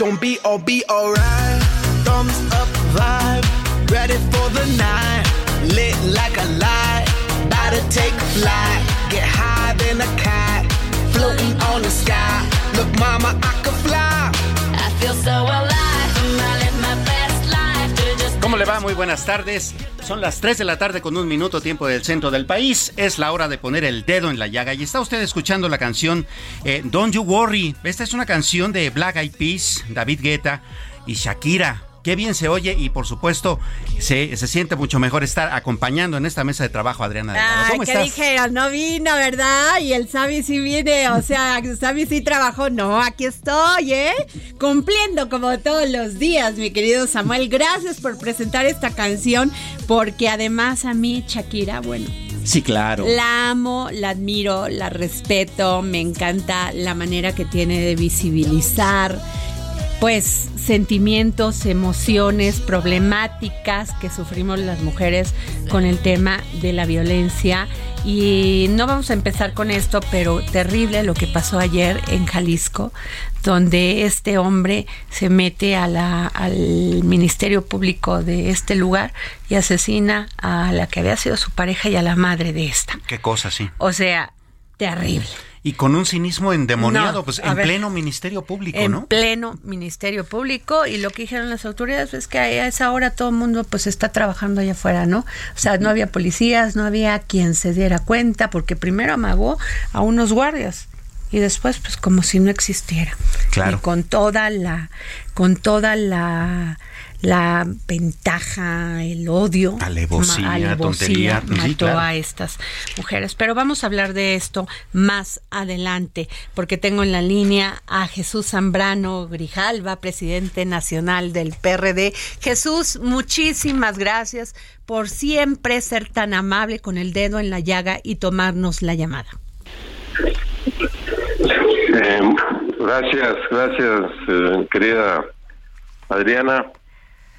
Gonna be all be alright. Thumbs up vibe, ready for the night. Lit like a light, about to take a flight. Get higher than a cat, floating on the sky. Look, mama, I can fly. I feel so alive. I live my best life ¿Cómo le va? Muy buenas tardes. Son las 3 de la tarde con un minuto tiempo del centro del país. Es la hora de poner el dedo en la llaga. Y está usted escuchando la canción eh, Don't You Worry. Esta es una canción de Black Eyed Peas, David Guetta y Shakira. Qué bien se oye y por supuesto se, se siente mucho mejor estar acompañando en esta mesa de trabajo Adriana. Ay, ¿Cómo que dijeron, no vino, ¿verdad? Y el Sabi sí viene, o sea, Sabi sí trabajó. No, aquí estoy, ¿eh? Cumpliendo como todos los días, mi querido Samuel. Gracias por presentar esta canción, porque además a mí, Shakira, bueno, Sí, claro. la amo, la admiro, la respeto, me encanta la manera que tiene de visibilizar pues sentimientos, emociones, problemáticas que sufrimos las mujeres con el tema de la violencia. Y no vamos a empezar con esto, pero terrible lo que pasó ayer en Jalisco, donde este hombre se mete a la, al Ministerio Público de este lugar y asesina a la que había sido su pareja y a la madre de esta. Qué cosa, sí. O sea, terrible. Y con un cinismo endemoniado, No, pues en ver. pleno Ministerio Público, en ¿no? pleno Ministerio Público y lo que dijeron las autoridades es que a esa hora todo el mundo pues está trabajando allá afuera, ¿no? O sea, no había policías, no había quien se diera cuenta porque primero amagó a unos guardias y después pues como si no existiera. Claro. Y con toda la con toda la la ventaja, el odio, Alevosía, tontería, sí, mató claro. a estas mujeres. Pero vamos a hablar de esto más adelante, porque tengo en la línea a Jesús Zambrano Grijalva, presidente nacional del PRD. Jesús, muchísimas gracias por siempre ser tan amable con el dedo en la llaga y tomarnos la llamada. Eh, gracias, gracias, eh, querida Adriana.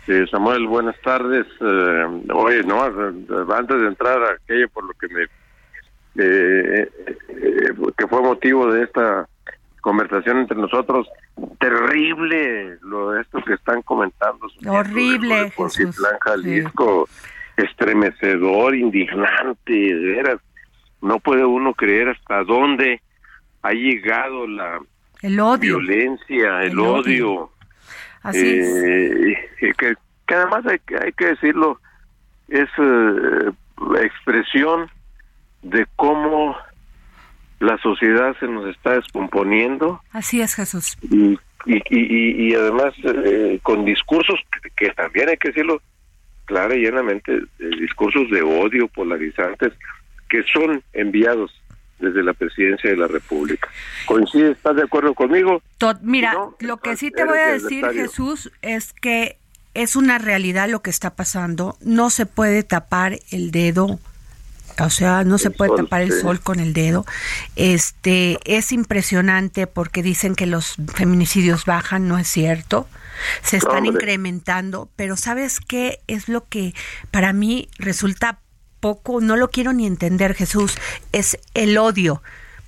Eh, Samuel, buenas tardes. Eh, oye, no, antes de entrar a aquello por lo que me eh, eh, que fue motivo de esta conversación entre nosotros, terrible lo de esto que están comentando. Horrible, Por. Citlán, Jalisco, estremecedor, indignante, de veras. No puede uno creer hasta dónde ha llegado la El odio. violencia, el, El odio. odio. Así es. Eh, y que, que además hay, que- hay que decirlo, es eh, expresión de cómo la sociedad se nos está descomponiendo. Así es, Jesús. Y, y, y, además eh, con discursos que, también hay que decirlo clara y llenamente, eh, discursos de odio polarizantes que son enviados desde la presidencia de la República. ¿Coincide? ¿Estás de acuerdo conmigo? Mira, lo que sí te voy a decir, Jesús, es que es una realidad lo que está pasando. No se puede tapar el dedo o sea, no se puede tapar el sol con el dedo. Este es impresionante porque dicen que los feminicidios bajan, no es cierto. Se están incrementando, pero ¿sabes qué es lo que para mí resulta poco, no lo quiero ni entender, Jesús, es el odio,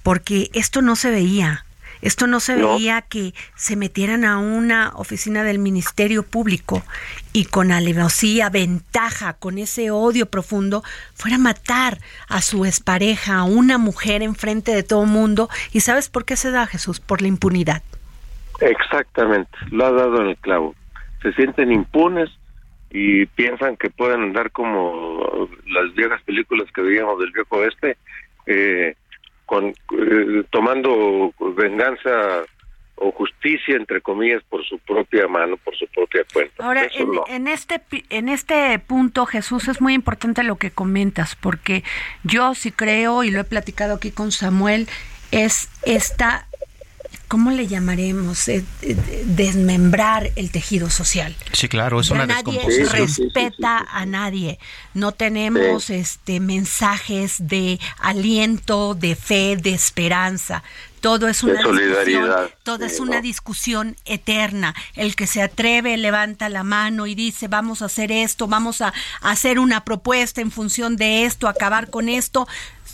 porque esto no se veía. Esto no se veía que se metieran a una oficina del Ministerio Público y con alevosía, ventaja, con ese odio profundo, fuera a matar a su expareja, a una mujer enfrente de todo mundo. ¿Y sabes por qué se da, Jesús? Por la impunidad. Exactamente, lo ha dado en el clavo. Se sienten impunes y piensan que pueden andar como las viejas películas que veíamos del viejo oeste, eh, con eh, tomando venganza o justicia entre comillas por su propia mano, por su propia cuenta. Ahora en, este en este punto Jesús es muy importante lo que comentas porque yo sí creo y lo he platicado aquí con Samuel es esta ¿cómo le llamaremos? Eh, eh, desmembrar el tejido social. Sí, claro, es una nadie respeta a nadie. No tenemos este mensajes de aliento, de fe, de esperanza. Todo es una discusión, todo es una discusión eterna. El que se atreve levanta la mano y dice, "Vamos a hacer esto, vamos a hacer una propuesta en función de esto, acabar con esto."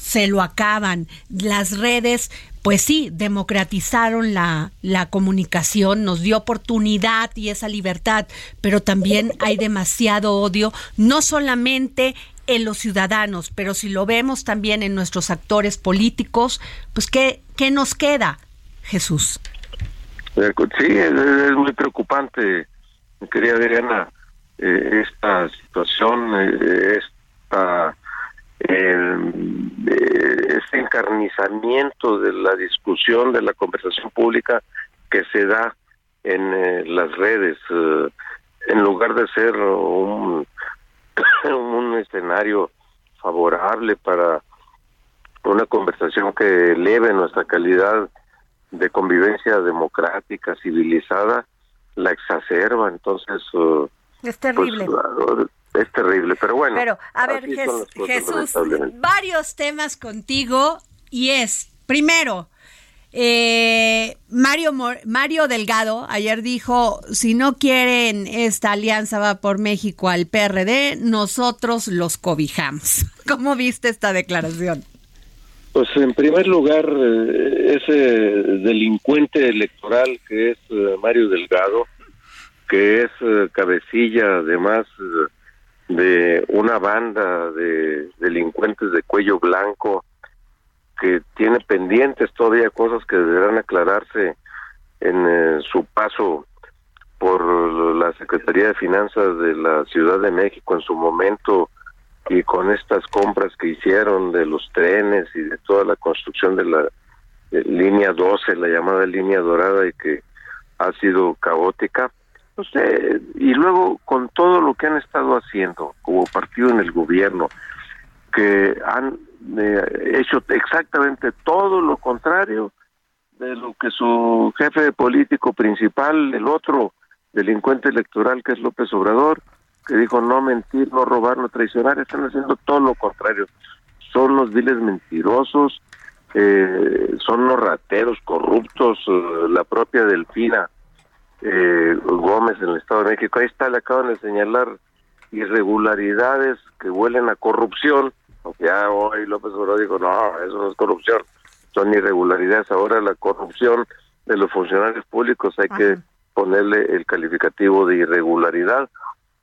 Se lo acaban. Las redes pues sí, democratizaron la, la, comunicación, nos dio oportunidad y esa libertad, pero también hay demasiado odio, no solamente en los ciudadanos, pero si lo vemos también en nuestros actores políticos, pues ¿qué, qué nos queda, Jesús? Eh, sí, es, muy preocupante, querida Adriana, eh, esta situación, eh, esta el, este encarnizamiento de la discusión, de la conversación pública que se da en eh, las redes, eh, en lugar de ser un, un escenario favorable para una conversación que eleve nuestra calidad de convivencia democrática, civilizada, la exacerba. Entonces, eh, es terrible. Pues, es terrible, pero bueno. Pero, a ver, Jesús, varios temas contigo y es, primero, eh, Mario, Mario Delgado ayer dijo, si no quieren esta alianza va por México al PRD, nosotros los cobijamos. ¿Cómo viste esta declaración? Pues en primer lugar, eh, ese delincuente electoral que es eh, Mario Delgado, que es cabecilla además de una banda de delincuentes de cuello blanco que tiene pendientes todavía cosas que deberán aclararse en eh, su paso por la Secretaría de Finanzas de la Ciudad de México en su momento y con estas compras que hicieron de los trenes y de toda la construcción de la línea 12, la llamada línea dorada y que ha sido caótica y luego con todo lo que han estado haciendo como partido en el gobierno, que han eh, hecho exactamente todo lo contrario de lo que su jefe político principal, el otro delincuente electoral que es López Obrador, que dijo no mentir, no robar, no traicionar, están haciendo todo lo contrario. Son los viles mentirosos, eh, son los rateros corruptos, eh, la propia Delfina eh, Gómez en el Estado de México. Ahí está, le acaban de señalar irregularidades que huelen a corrupción. Ya hoy López Obrador dijo, no, eso no es corrupción, son irregularidades. Ahora la corrupción de los funcionarios públicos hay que ponerle el calificativo de irregularidad.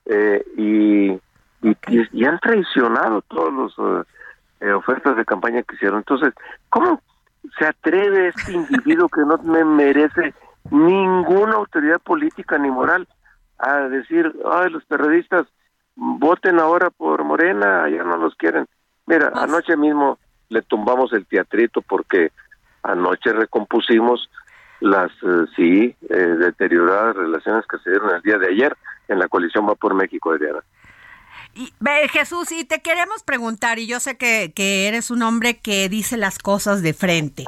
Eh, y, y, han traicionado todos los eh, ofertas de campaña que hicieron. Entonces, ¿cómo se atreve este individuo que no me merece ninguna autoridad política ni moral a decir, ay, los periodistas voten ahora por Morena, ya no los quieren. Mira, anoche mismo le tumbamos el teatrito porque anoche recompusimos las eh, sí eh, deterioradas relaciones que se dieron el día de ayer en la coalición Va por México, Adriana. Jesús, y te queremos preguntar, y yo sé que, que eres un hombre que dice las cosas de frente.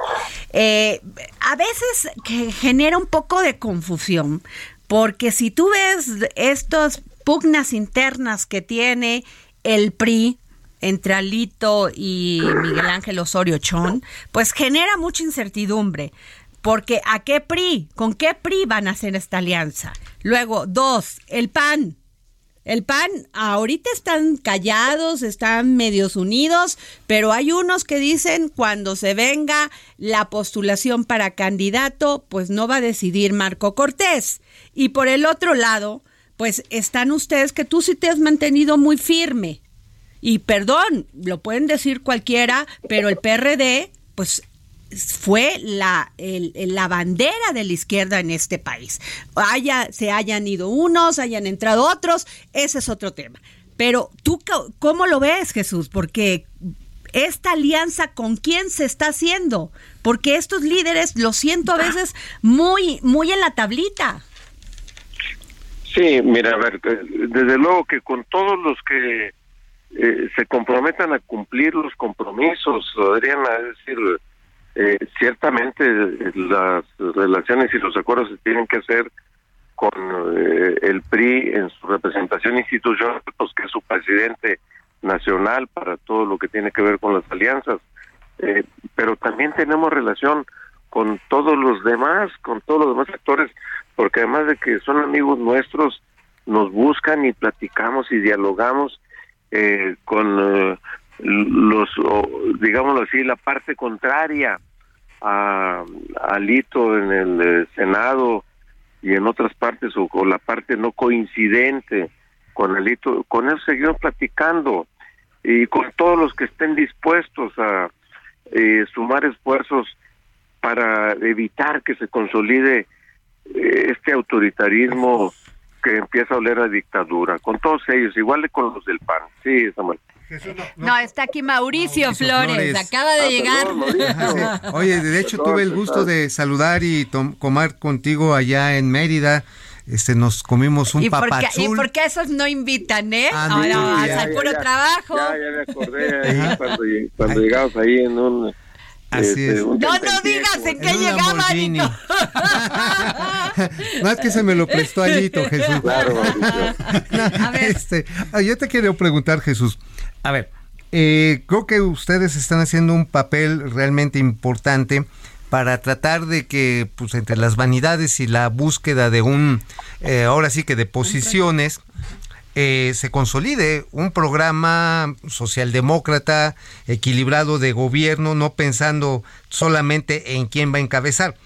Eh, a veces que genera un poco de confusión, porque si tú ves estas pugnas internas que tiene el PRI, entre Alito y Miguel Ángel Osorio Chón, pues genera mucha incertidumbre. Porque ¿a qué PRI? ¿Con qué PRI van a hacer esta alianza? Luego, dos, el PAN. El PAN ahorita están callados, están medios unidos, pero hay unos que dicen cuando se venga la postulación para candidato, pues no va a decidir Marco Cortés. Y por el otro lado, pues están ustedes que tú sí te has mantenido muy firme. Y perdón, lo pueden decir cualquiera, pero el PRD, pues fue la, el- la bandera de la izquierda en este país. Haya, se hayan ido unos, hayan entrado otros, ese es otro tema. Pero tú, ¿cómo lo ves, Jesús? Porque esta alianza, ¿con quién se está haciendo? Porque estos líderes, lo siento a veces, muy, muy en la tablita. Sí, mira, a ver, eh, desde luego que con todos los que eh, se comprometan a cumplir los compromisos, Adriana, es decir, eh, ciertamente las relaciones y los acuerdos se tienen que hacer con eh, el PRI en su representación institucional, pues que es su presidente nacional para todo lo que tiene que ver con las alianzas. Eh, pero también tenemos relación con todos los demás, con todos los demás actores, porque además de que son amigos nuestros, nos buscan y platicamos y dialogamos eh, con eh, los, o, digámoslo así, la parte contraria a, a Alito en el eh, Senado y en otras partes, o, o la parte no coincidente con Alito, con eso seguimos platicando y con todos los que estén dispuestos a eh, sumar esfuerzos para evitar que se consolide eh, este autoritarismo que empieza a oler a dictadura, con todos ellos, igual que con los del PAN. Sí, Samuel. No, está aquí Mauricio, Mauricio Flores, Flores. acaba de Ah, llegar. perdón, Mauricio. Ajá, sí. Oye, de hecho tuve el gusto de saludar y comer contigo allá en Mérida. Este, nos comimos un ¿Y por, qué, papazul. ¿Y por qué esos no invitan, eh? Ah, Ahora, no, al ya, al puro ya, trabajo. Ya, ya me acordé ahí cuando, cuando llegamos ahí en un... este, Así es. un No, no digas en qué llegaban. Lamborghini. Nico. no es que se me lo prestó Alito, Jesús. Claro. A ver. Este, ah, yo te quiero preguntar, Jesús. A ver, eh, creo que ustedes están haciendo un papel realmente importante para tratar de que, pues, entre las vanidades y la búsqueda de un, eh, ahora sí que de posiciones, eh, se consolide un programa socialdemócrata equilibrado de gobierno, no pensando solamente en quién va a encabezar.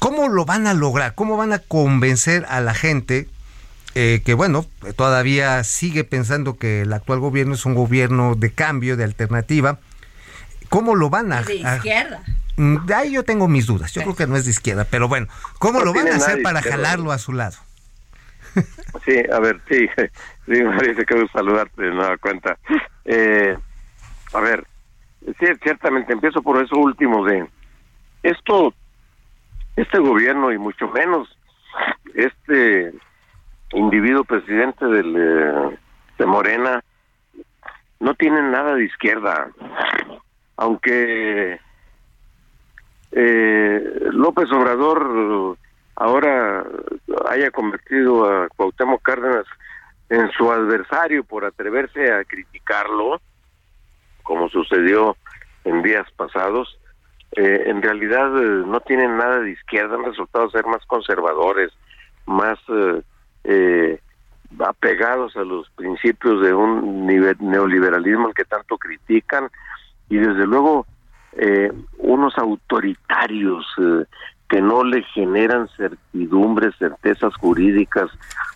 ¿Cómo lo van a lograr? ¿Cómo van a convencer a la gente eh, que, bueno, todavía sigue pensando que el actual gobierno es un gobierno de cambio, de alternativa? ¿Cómo lo van a... De izquierda. Mm, ahí yo tengo mis dudas. Yo creo que no es de izquierda, pero bueno, ¿cómo No lo van a hacer para jalarlo a su lado? Sí, a ver, sí, sí, Mauricio, quiero saludarte de nueva cuenta. Eh, a ver, sí, ciertamente empiezo por eso último de esto, este gobierno y mucho menos este individuo presidente del, eh, de Morena no tienen nada de izquierda, aunque eh, López Obrador ahora haya convertido a Cuauhtémoc Cárdenas en su adversario por atreverse a criticarlo, como sucedió en días pasados, eh, en realidad eh, no tienen nada de izquierda, han resultado ser más conservadores, más eh, eh, apegados a los principios de un nivel neoliberalismo al que tanto critican y desde luego eh, unos autoritarios que no le generan certidumbres, certezas jurídicas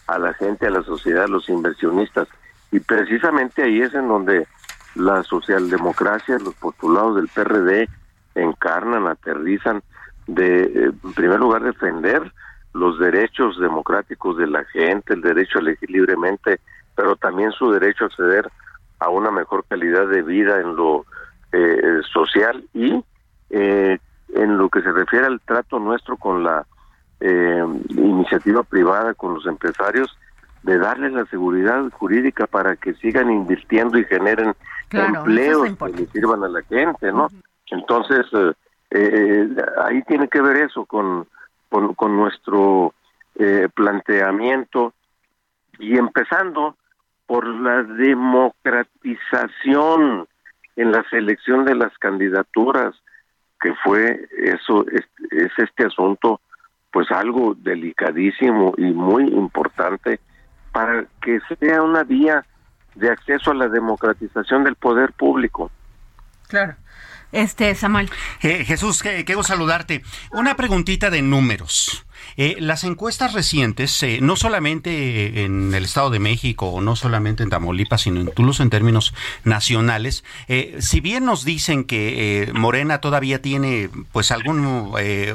a la gente, a la sociedad, a los inversionistas. Y precisamente ahí es en donde la socialdemocracia, los postulados del PRD encarnan, aterrizan de, eh, en primer lugar, defender los derechos democráticos de la gente, el derecho a elegir libremente, pero también su derecho a acceder a una mejor calidad de vida en lo eh, social y eh, en lo que se refiere al trato nuestro con la eh, iniciativa privada, con los empresarios, de darles la seguridad jurídica para que sigan invirtiendo y generen empleos que le sirvan a la gente, ¿no? Entonces, eh, eh, ahí tiene que ver eso con, con, nuestro eh, planteamiento. Y empezando por la democratización en la selección de las candidaturas, que fue eso, es, es este asunto, pues algo delicadísimo y muy importante para que sea una vía de acceso a la democratización del poder público. Claro. Este, Samuel. Eh, Jesús, qué, qué saludarte. Una preguntita de números. Eh, las encuestas recientes, eh, no solamente en el Estado de México o no solamente en Tamaulipas, sino incluso en términos nacionales, eh, si bien nos dicen que Morena todavía tiene pues algún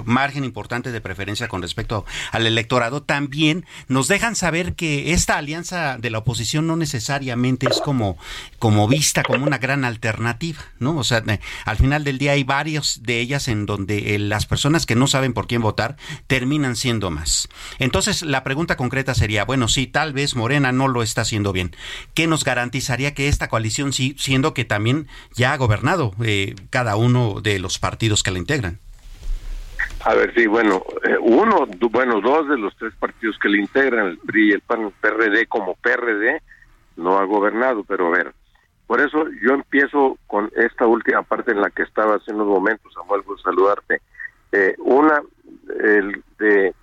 margen importante de preferencia con respecto al electorado, también nos dejan saber que esta alianza de la oposición no necesariamente es como, como vista como una gran alternativa, ¿no? O sea, al final del día hay varios de ellas en donde las personas que no saben por quién votar terminan siendo más. Entonces, la pregunta concreta sería, bueno, si tal vez Morena no lo está haciendo bien, ¿qué nos garantizaría que esta coalición, sí, siendo que también ya ha gobernado eh, cada uno de los partidos que la integran? A ver, sí, bueno, eh, uno, bueno, dos de los tres partidos que le integran, el PRI y el PAN, PRD como PRD, no ha gobernado, pero a ver, por eso yo empiezo con esta última parte en la que estaba hace unos momentos, Samuel, por saludarte. Eh, una, el de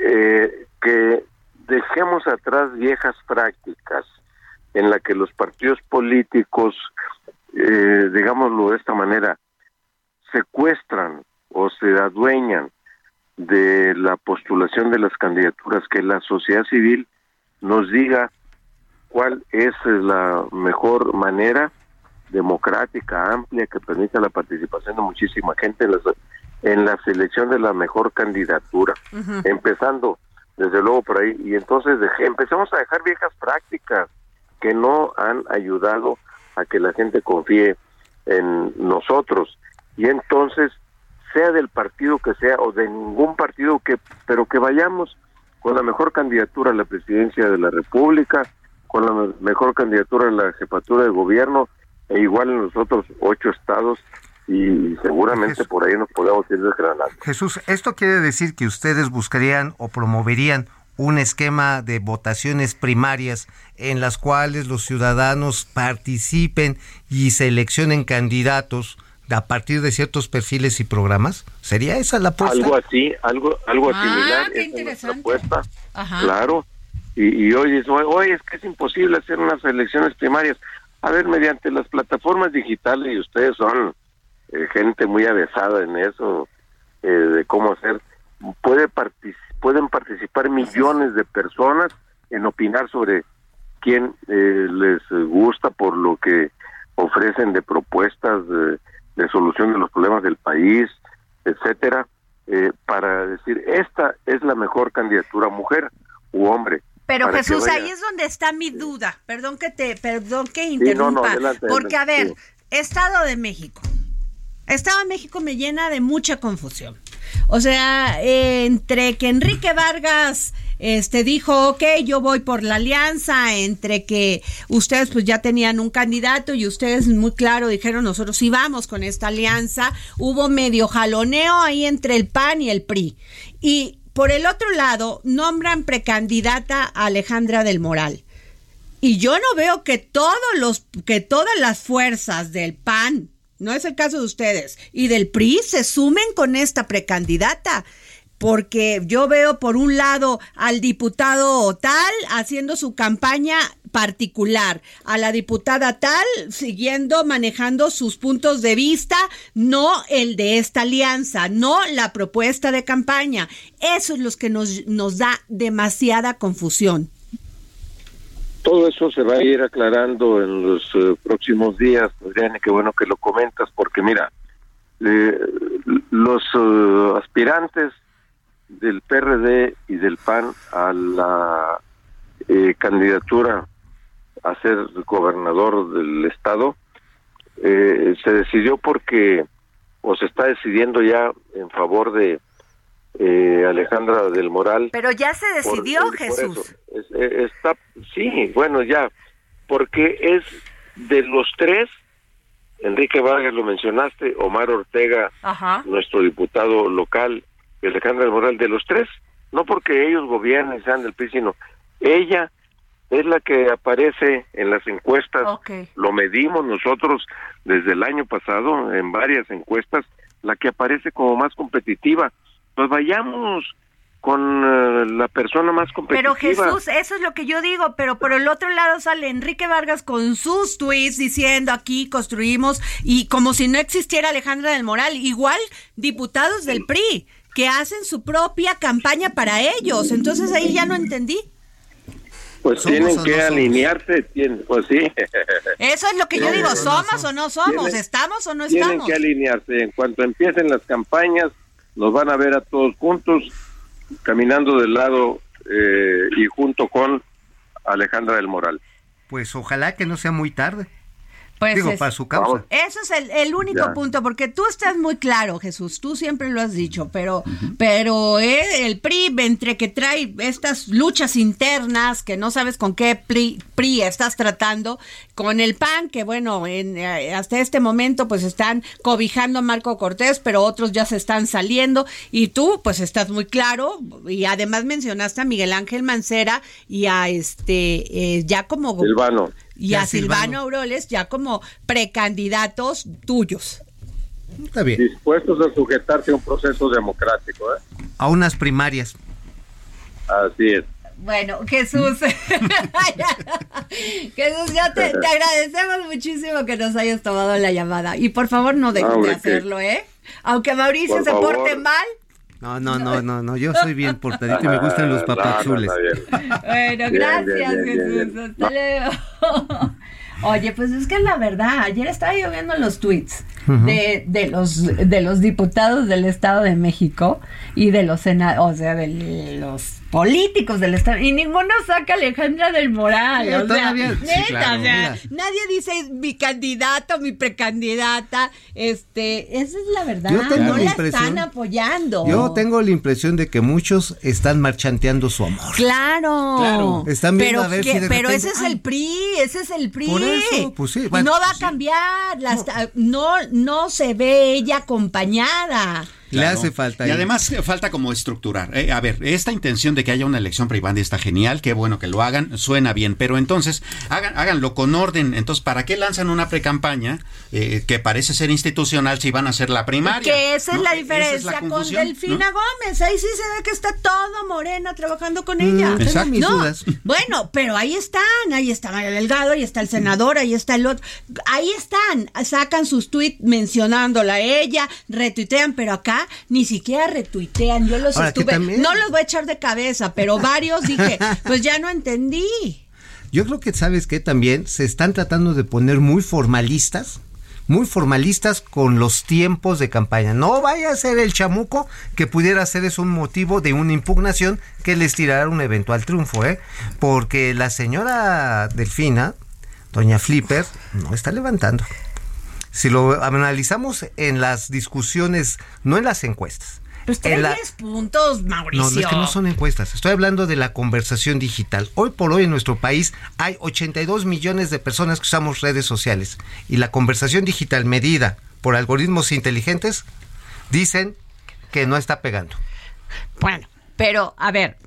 eh, que dejemos atrás viejas prácticas en la que los partidos políticos, eh, digámoslo de esta manera, secuestran o se adueñan de la postulación de las candidaturas, que la sociedad civil nos diga cuál es la mejor manera democrática, amplia, que permita la participación de muchísima gente en las en la selección de la mejor candidatura, empezando desde luego por ahí, y entonces empecemos a dejar viejas prácticas que no han ayudado a que la gente confíe en nosotros, y entonces sea del partido que sea o de ningún partido que, pero que vayamos con la mejor candidatura a la presidencia de la República, con la mejor candidatura a la jefatura de gobierno, e igual en los otros ocho estados y seguramente por ahí nos podemos ir desgranando. Jesús, ¿esto quiere decir que ustedes buscarían o promoverían un esquema de votaciones primarias en las cuales los ciudadanos participen y seleccionen candidatos a partir de ciertos perfiles y programas? ¿Sería esa la apuesta? Algo así, algo, algo ah, similar. Qué interesante. Apuesta, Claro. Y, y hoy, es, hoy es que es imposible hacer unas elecciones primarias. A ver, mediante las plataformas digitales, y ustedes son eh, gente muy avesada en eso, eh, de cómo hacer. Puede pueden participar millones de personas en opinar sobre quién eh, les gusta por lo que ofrecen de propuestas de, solución de los problemas del país, etcétera, para decir esta es la mejor candidatura mujer u hombre. Pero Jesús, ahí es donde está mi duda. Perdón que te, perdón que interrumpa, porque a ver, Estado de México, Estado de México me llena de mucha confusión. O sea, entre que Enrique Vargas este dijo, ok, yo voy por la alianza, entre que ustedes pues ya tenían un candidato y ustedes muy claro dijeron, nosotros sí vamos con esta alianza, hubo medio jaloneo ahí entre el PAN y el PRI. Y por el otro lado, nombran precandidata a Alejandra del Moral. Y yo no veo que todos los, que todas las fuerzas del PAN, no es el caso de ustedes, y del PRI se sumen con esta precandidata. Porque yo veo por un lado al diputado tal haciendo su campaña particular, a la diputada tal siguiendo manejando sus puntos de vista, no el de esta alianza, no la propuesta de campaña. Eso es lo que nos, nos da demasiada confusión. Todo eso se va a ir aclarando en los eh, próximos días, Adriana, qué bueno que lo comentas, porque mira, eh, los eh, aspirantes del PRD y del PAN a la candidatura a ser gobernador del estado se decidió porque o se está decidiendo ya en favor de eh, Alejandra del Moral. Pero ya se decidió, por Jesús. Es- eh, está, sí, bueno, ya, porque es de los tres, Enrique Vargas lo mencionaste, Omar Ortega, Ajá. nuestro diputado local, Alejandra del Moral, de los tres, no porque ellos gobiernen y sean del PRI, sino ella es la que aparece en las encuestas, Ok. lo medimos nosotros desde el año pasado en varias encuestas, la que aparece como más competitiva. Pues vayamos con eh, la persona más competitiva. Pero Jesús, eso es lo que yo digo, pero por el otro lado sale Enrique Vargas con sus tweets diciendo aquí construimos y como si no existiera Alejandra del Moral, igual diputados del PRI que hacen su propia campaña para ellos. Entonces ahí ya no entendí. Pues ¿Somos tienen que no alinearse, tienen, pues sí. Eso es lo que yo digo, no somos o no somos, Tienen- estamos o no tienen estamos. que alinearse. En cuanto empiecen las campañas, nos van a ver a todos juntos, caminando del lado eh, y junto con Alejandra del Moral. Pues ojalá que no sea muy tarde. Pues Digo, es- para su causa. Eso es el, el único Ya. punto, porque tú estás muy claro, Jesús, tú siempre lo has dicho, pero, pero eh, el PRI, entre que trae estas luchas internas, que no sabes con qué PRI, PRI estás tratando, con el PAN, que bueno, en, eh, hasta este momento pues están cobijando a Marco Cortés, pero otros ya se están saliendo, y tú pues estás muy claro, y además mencionaste a Miguel Ángel Mancera y a este, eh, ya como Silvano. Y Ya a Silvano. Aureoles ya como precandidatos tuyos. Está bien. Dispuestos a sujetarse a un proceso democrático. ¿eh? A unas primarias. Así es. Bueno, Jesús, Jesús, ya te, te agradecemos muchísimo que nos hayas tomado la llamada y por favor no dejes de hacerlo, ¿eh? Aunque Mauricio Por se favor. porte mal. No, no, no, no, no. Yo soy bien portadito y me gustan los no, no, papazules. bien. Bueno, Bien, gracias, bien, bien, Jesús. bien. Hasta luego. Oye, pues es que la verdad, ayer estaba yo viendo los tweets de, de los de los diputados del Estado de México y de los sena- o sea, de los políticos del Estado y ninguno saca a Alejandra del Moral, Sí, o sea, sí, neta, claro, o sea, mira. nadie dice mi candidato, mi precandidata, este, esa es la verdad, Yo tengo no la están apoyando. Yo tengo la impresión de que muchos están marchanteando su amor. Claro. Claro. Están viendo pero a ver que- si de pero repente- ese es el PRI, ese es el PRI. Por eso, pues sí, bueno, no va a sí. cambiar. las- no, no se ve ella acompañada. Le hace falta. Y ahí. además eh, falta como estructurar. Eh, a ver, esta intención de que haya una elección privada está genial, qué bueno que lo hagan, suena bien, pero entonces hagan, háganlo con orden. Entonces, ¿para qué lanzan una precampaña eh, que parece ser institucional si van a hacer la primaria? Que esa es ¿No? la diferencia la con Delfina ¿no? Gómez. Ahí sí se ve que está todo Morena trabajando con ella. tengo Exacto. mis No, dudas. Bueno, pero ahí están, ahí está Mario Delgado, ahí está el senador, ahí está el otro. Ahí están, sacan sus tweets mencionándola a ella, retuitean, pero acá ni siquiera retuitean. Yo los Ahora, estuve, no los voy a echar de cabeza, pero varios dije, pues ya no entendí. Yo creo que sabes que también se están tratando de poner muy formalistas, muy formalistas con los tiempos de campaña. No vaya a ser el chamuco que pudiera ser eso un motivo de una impugnación que les tirara un eventual triunfo, ¿eh? Porque la señora Delfina, doña Flipper, no está levantando. Si lo analizamos en las discusiones, no en las encuestas. Pues trae la- 10 puntos, Mauricio. no, no es que no son encuestas. Estoy hablando de la conversación digital. Hoy por hoy en nuestro país hay 82 millones de personas que usamos redes sociales. Y la conversación digital medida por algoritmos inteligentes dicen que no está pegando. Bueno, pero a ver,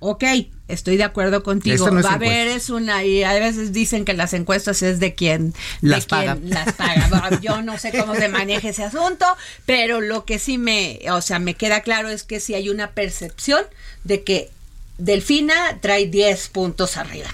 ok, estoy de acuerdo contigo. No Va a haber es una y a veces dicen que las encuestas es de quien de Las quien paga. las paga. Yo no sé cómo se maneja ese asunto, pero lo que sí me, o sea, me queda claro es que sí hay una percepción de que Delfina trae 10 puntos arriba.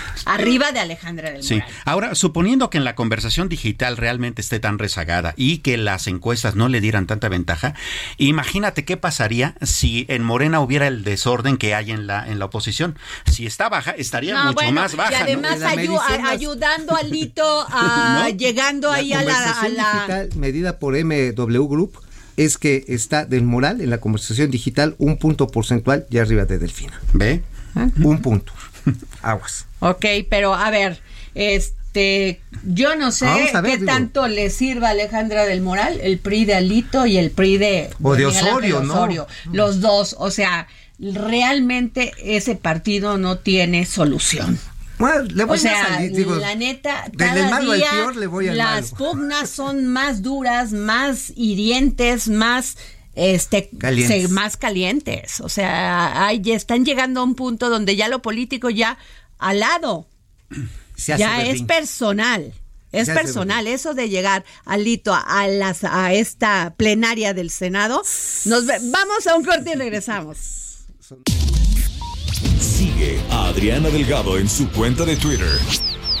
Arriba de Alejandra del Sí. Moral. Ahora, suponiendo que en la conversación digital realmente esté tan rezagada y que las encuestas no le dieran tanta ventaja, imagínate qué pasaría si en Morena hubiera el desorden que hay en la en la oposición. Si está baja, estaría No, mucho bueno, más baja. y además ayu- ayudando a Lito a ¿No? llegando ahí a la, a conversación la digital medida por MW Group es que está del moral en la conversación digital un punto porcentual y arriba de Delfina. ¿Ve? Un punto. Aguas. Ok, pero a ver, este, yo no sé ver, qué digo. tanto le sirva a Alejandra del Moral, el PRI de Alito y el PRI de, O de Ángel Osorio, ¿no? Osorio. Los dos, o sea, realmente ese partido no tiene solución. Bueno, le voy O sea, a salir, digo, la neta, cada malo al día peor le voy al las malo. pugnas son más duras, más hirientes, más este Calientes. se- más calientes. O sea, están llegando a un punto donde ya lo político ya al lado, se hace ya es personal. Es personal, eso de llegar alito a, a las, a esta plenaria del Senado. Nos ve- vamos a un corte y regresamos. Sigue a Adriana Delgado en su cuenta de Twitter.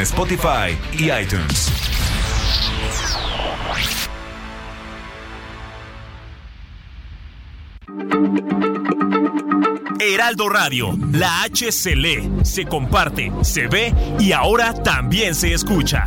Spotify y iTunes. Heraldo Radio, la H se lee, se comparte, se ve y ahora también se escucha.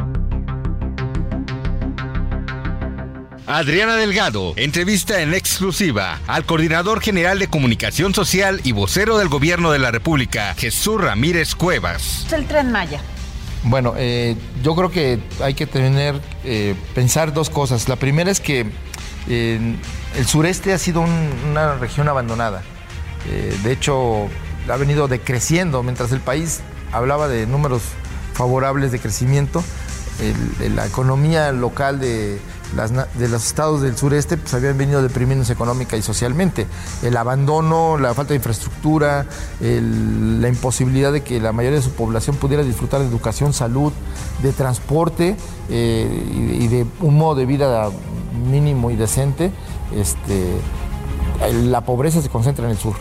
Adriana Delgado entrevista en exclusiva al coordinador general de comunicación social y vocero del gobierno de la República, Jesús Ramírez Cuevas. El tren Maya. Bueno, eh, yo creo que hay que tener, eh, pensar dos cosas. La primera es que eh, el sureste ha sido un- una región abandonada. Eh, de hecho, ha venido decreciendo mientras el país hablaba de números favorables de crecimiento. el- el- la economía local de, de los estados del sureste pues, habían venido deprimiéndose económica y socialmente. El abandono, la falta de infraestructura, la imposibilidad de que la mayoría de su población pudiera disfrutar de educación, salud, de transporte eh, y, de un modo de vida mínimo y decente, este, la pobreza se concentra en el sur.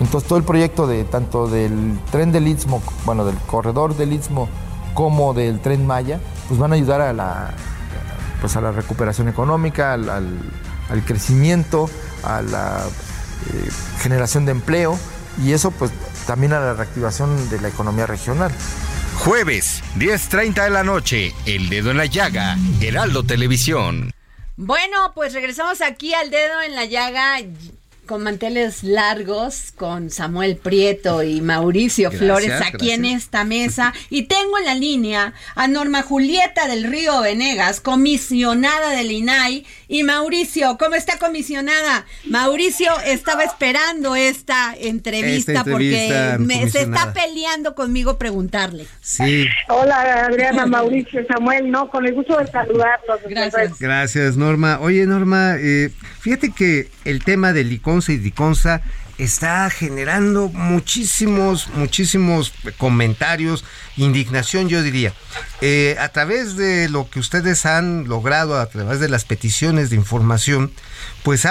Entonces todo el proyecto de tanto del tren del Istmo, bueno, del corredor del Istmo como del tren Maya, pues van a ayudar a la, pues a la recuperación económica, al, al- al crecimiento, a la eh, generación de empleo y eso pues también a la reactivación de la economía regional. Jueves, 10.30 de la noche, El Dedo en la Llaga, Heraldo Televisión. Bueno, pues regresamos aquí al dedo en la llaga con manteles largos con Samuel Prieto y Mauricio Gracias, Flores aquí en esta mesa y tengo en la línea a Norma Julieta del Río Venegas, comisionada del INAI y Mauricio, ¿cómo está comisionada? Mauricio estaba esperando esta entrevista, Esta entrevista, porque me- se está peleando conmigo preguntarle. Sí, Hola Adriana, Mauricio, Samuel, no, con el gusto de saludarlos. Gracias. gracias Norma. Oye Norma, eh, fíjate que el tema de Y Diconza está generando muchísimos, muchísimos comentarios, indignación yo diría. Eh, a través de lo que ustedes han logrado, a través de las peticiones de información, pues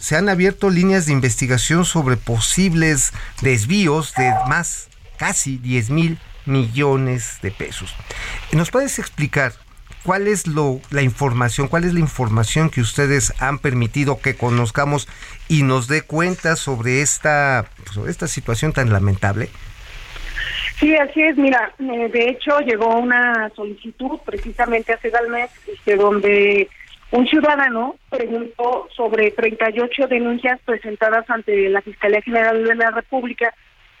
se han abierto líneas de investigación sobre posibles desvíos de más, casi 10 mil millones de pesos. ¿Nos puedes explicar cuál es lo, la información, cuál es la información que ustedes han permitido que conozcamos y nos dé cuenta sobre esta, sobre esta situación tan lamentable? Sí, así es. Mira, eh, de hecho llegó una solicitud precisamente hace el mes, este, donde un ciudadano preguntó sobre 38 denuncias presentadas ante la Fiscalía General de la República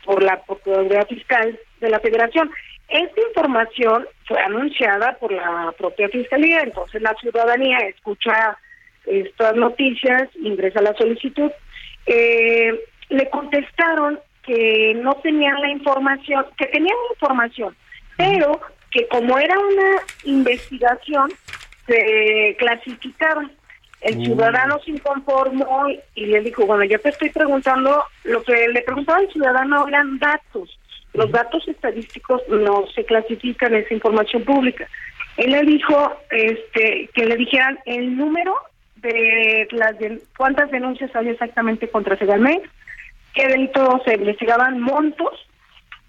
por la Procuraduría Fiscal de la Federación. Esta información fue anunciada por la propia Fiscalía, entonces la ciudadanía escucha estas noticias, ingresa la solicitud. Eh, le contestaron que no tenían la información, que tenían información, pero que como era una investigación, se clasificaba. El ciudadano se inconformó y le dijo, bueno, yo te estoy preguntando, lo que le preguntaba al ciudadano eran datos. Los datos estadísticos no se clasifican, es información pública. Él le dijo este, que le dijeran el número de las de, cuántas denuncias había exactamente contra Segalmex, qué delitos se investigaban, montos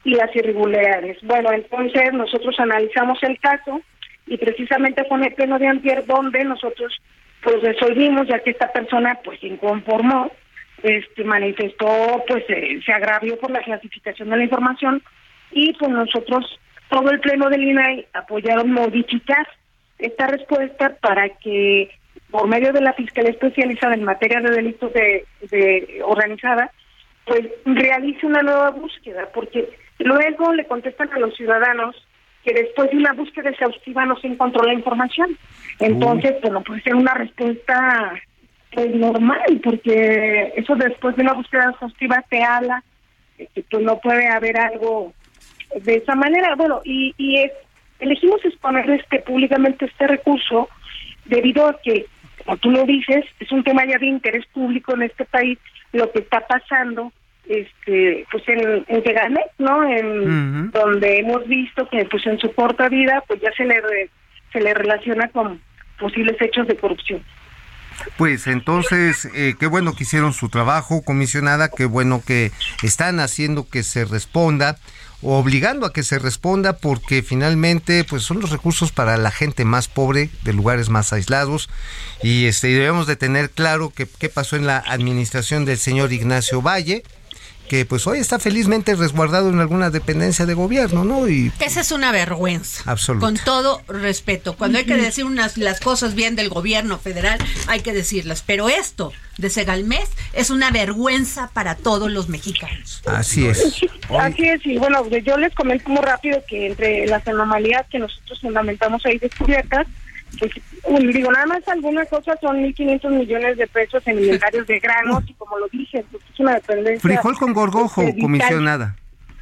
y las irregularidades. Bueno, entonces nosotros analizamos el caso y precisamente fue en el pleno de antier donde nosotros pues resolvimos ya que esta persona pues se inconformó este manifestó pues eh, se agravió por la clasificación de la información y pues nosotros todo el pleno del INAI apoyaron modificar esta respuesta para que por medio de la Fiscalía Especializada en materia de delitos de, de organizada pues realice una nueva búsqueda porque luego le contestan a los ciudadanos que después de una búsqueda exhaustiva no se encontró la información. Entonces, pues no puede ser una respuesta pues normal, porque eso después de una búsqueda exhaustiva te habla que pues, no puede haber algo de esa manera. Bueno, y, y es, elegimos exponer este públicamente este recurso debido a que, como tú lo dices, es un tema ya de interés público en este país, lo que está pasando este pues en, en Segalmex, ¿no? En donde hemos visto que pues en su corta vida pues ya se le re- se le relaciona con posibles hechos de corrupción. Pues entonces, eh, qué bueno que hicieron su trabajo, comisionada, qué bueno que están haciendo que se responda, obligando a que se responda, porque finalmente pues son los recursos para la gente más pobre, de lugares más aislados, y este, debemos de tener claro que qué pasó en la administración del señor Ignacio Valle, que pues hoy está felizmente resguardado en alguna dependencia de gobierno, ¿no? Y Esa es una vergüenza. Absoluta. Con todo respeto. Cuando hay que decir unas las cosas bien del gobierno federal, hay que decirlas. Pero esto de Segalmés es una vergüenza para todos los mexicanos. así es. Así es, y bueno, yo les comento muy rápido que entre las anomalías que nosotros fundamentamos ahí descubiertas, pues digo, nada más algunas cosas son 1.500 millones de pesos en inventarios de granos y como lo dije, pues es una dependencia. Frijol con gorgojo, este, comisionada.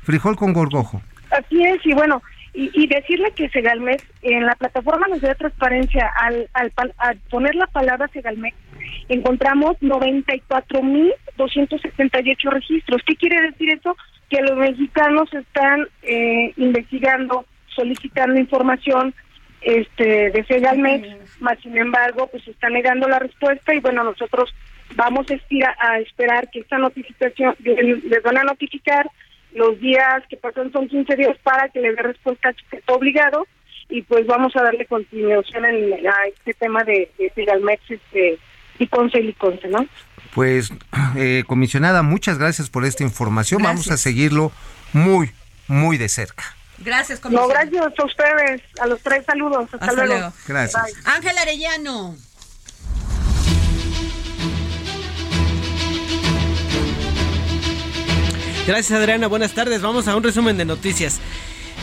Frijol con gorgojo. Así es, y bueno, y, y decirle que Segalmex, en la plataforma nos da transparencia, al, al, al poner la palabra Segalmex, encontramos 94.278 registros. ¿Qué quiere decir eso? Que los mexicanos están eh, investigando, solicitando información este de Segalmex, más sin embargo, pues está negando la respuesta y bueno, nosotros vamos a, estira- a esperar que esta notificación, les van a notificar los días que pasan son 15 días para que le dé respuesta a Chiquete obligado y pues vamos a darle continuación en, a este tema de, de Segalmex este, y Conce y Conce, ¿no? Pues, eh, comisionada, muchas gracias por esta información. Vamos a seguirlo muy, muy de cerca. Gracias, No, comisionada. gracias a ustedes, a los tres saludos, hasta, Hasta luego. luego. Gracias. Bye. Ángel Arellano. Gracias Adriana, buenas tardes. Vamos a un resumen de noticias.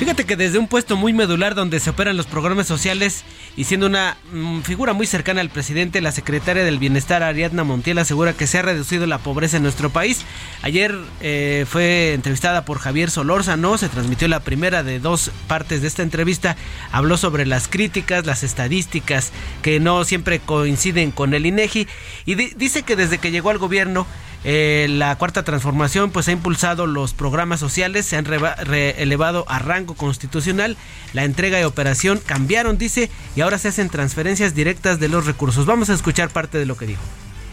Fíjate que desde un puesto muy medular donde se operan los programas sociales y siendo una mm, figura muy cercana al presidente, la secretaria del Bienestar Ariadna Montiel asegura que se ha reducido la pobreza en nuestro país. Ayer eh, fue entrevistada por Javier Solórzano, se transmitió la primera de dos partes de esta entrevista. Habló sobre las críticas, las estadísticas que no siempre coinciden con el INEGI y di- dice que desde que llegó al gobierno eh, la cuarta transformación pues ha impulsado los programas sociales, se han re- elevado a rango constitucional, la entrega y operación cambiaron, dice, y ahora se hacen transferencias directas de los recursos. Vamos a escuchar parte de lo que dijo.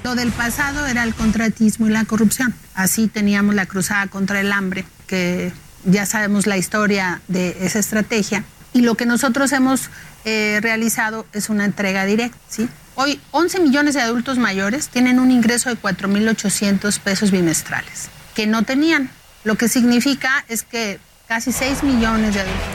Lo del pasado era el contratismo y la corrupción. Así teníamos la cruzada contra el hambre, que ya sabemos la historia de esa estrategia. Y lo que nosotros hemos eh, realizado es una entrega directa. ¿sí? Hoy 11 millones de adultos mayores tienen un ingreso de 4.800 pesos bimestrales, que no tenían. Lo que significa es que casi 6 millones de adultos.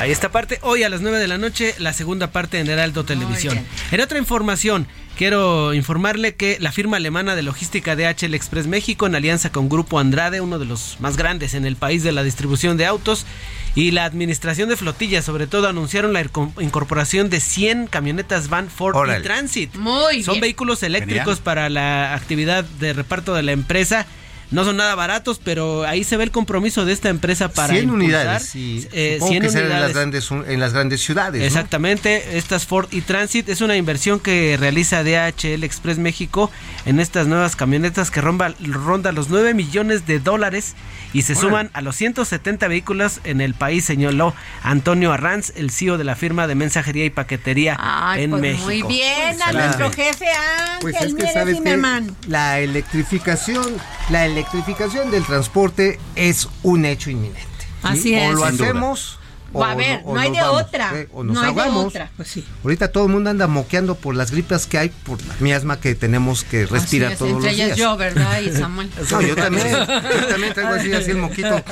Ahí esta parte. Hoy a las 9 de la noche, la segunda parte en Heraldo Televisión. En otra información, quiero informarle que la firma alemana de logística DHL Express México, en alianza con Grupo Andrade, uno de los más grandes en el país de la distribución de autos, y la administración de flotillas, sobre todo, anunciaron la inco- incorporación de 100 camionetas Van Ford y Transit. Muy Son bien. vehículos eléctricos Genial. para la actividad de reparto de la empresa. No son nada baratos, pero ahí se ve el compromiso de esta empresa para 100 impulsar, unidades y eh, supongo 100 que serán en las unidades. grandes en las grandes ciudades. ¿no? Exactamente, estas Ford y Transit es una inversión que realiza DHL Express México en estas nuevas camionetas que ronda, ronda los 9 millones de dólares y se suman a los 170 vehículos en el país, señaló Antonio Arranz, el CEO de la firma de mensajería y paquetería Ay, en pues México. muy bien a nuestro jefe Ángel, Pues es que mire, sabes que la electrificación, la electrificación del transporte es un hecho inminente. Así O es. lo Sin duda. hacemos o, a ver, o no, hay de vamos, otra. ¿eh? O nos no hay de ahogamos. otra. Pues sí. Ahorita todo el mundo anda moqueando por las gripas que hay, por la miasma que tenemos que respirar es, todos entre los ellas días. yo, ¿verdad? Y Samuel. No, yo también, yo también traigo así, así el moquito,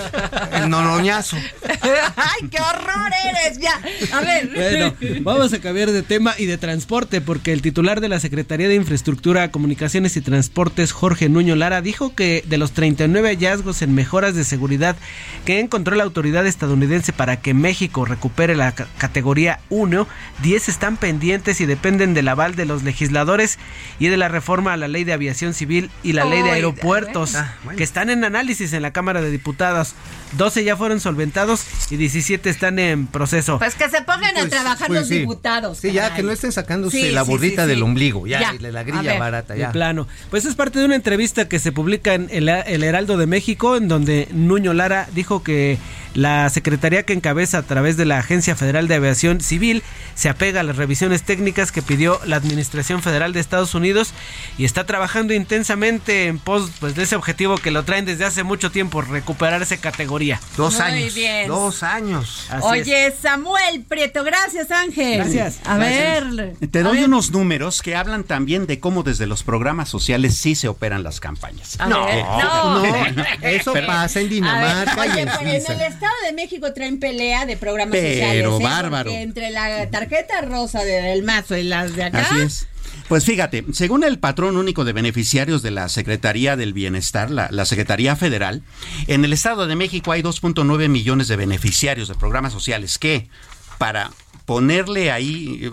el noloñazo. ¡Ay, qué horror eres! Ya, a ver. Bueno, vamos a cambiar de tema y de transporte porque el titular de la Secretaría de Infraestructura, Comunicaciones y Transportes, Jorge Nuño Lara, dijo que de los 39 hallazgos en mejoras de seguridad que encontró la autoridad estadounidense para que México recupere la ca- categoría 1, 10 están pendientes y dependen del aval de los legisladores y de la reforma a la ley de aviación civil y la ley de aeropuertos a ver. que están en análisis en la Cámara de Diputados. 12 ya fueron solventados y 17 están en proceso. Pues que se pongan a Pues- trabajar pues los sí. diputados. Sí, ya que no estén sacándose Sí, la sí, del sí. ombligo, ya, Ya. y la, grilla ver. barata, De ya. plano. Pues es parte de una entrevista que se publica en el, el Heraldo de México, en donde Nuño Lara dijo que la secretaría que encabeza a través de la Agencia Federal de Aviación Civil se apega a las revisiones técnicas que pidió la Administración Federal de Estados Unidos y está trabajando intensamente en pos pues, de ese objetivo que lo traen desde hace mucho tiempo, recuperar esa categoría. Dos Muy años. bien. Dos años. Así Oye, Samuel Prieto, gracias Ángel. Gracias. A Gracias. ver. Te doy ver. unos números que hablan también de cómo desde los programas sociales sí se operan las campañas. A No, ver, no. no, eso pasa en A ver, Dinamarca y oye, en pero en el Suiza. Estado de México traen pelea de programas Pero sociales. ¿eh? bárbaro. Porque entre la tarjeta rosa de- del mazo y las de acá. Así es. Pues fíjate, según el patrón único de beneficiarios de la Secretaría del Bienestar, la, Secretaría Federal, en el Estado de México hay 2.9 millones de beneficiarios de programas sociales que, para ponerle ahí,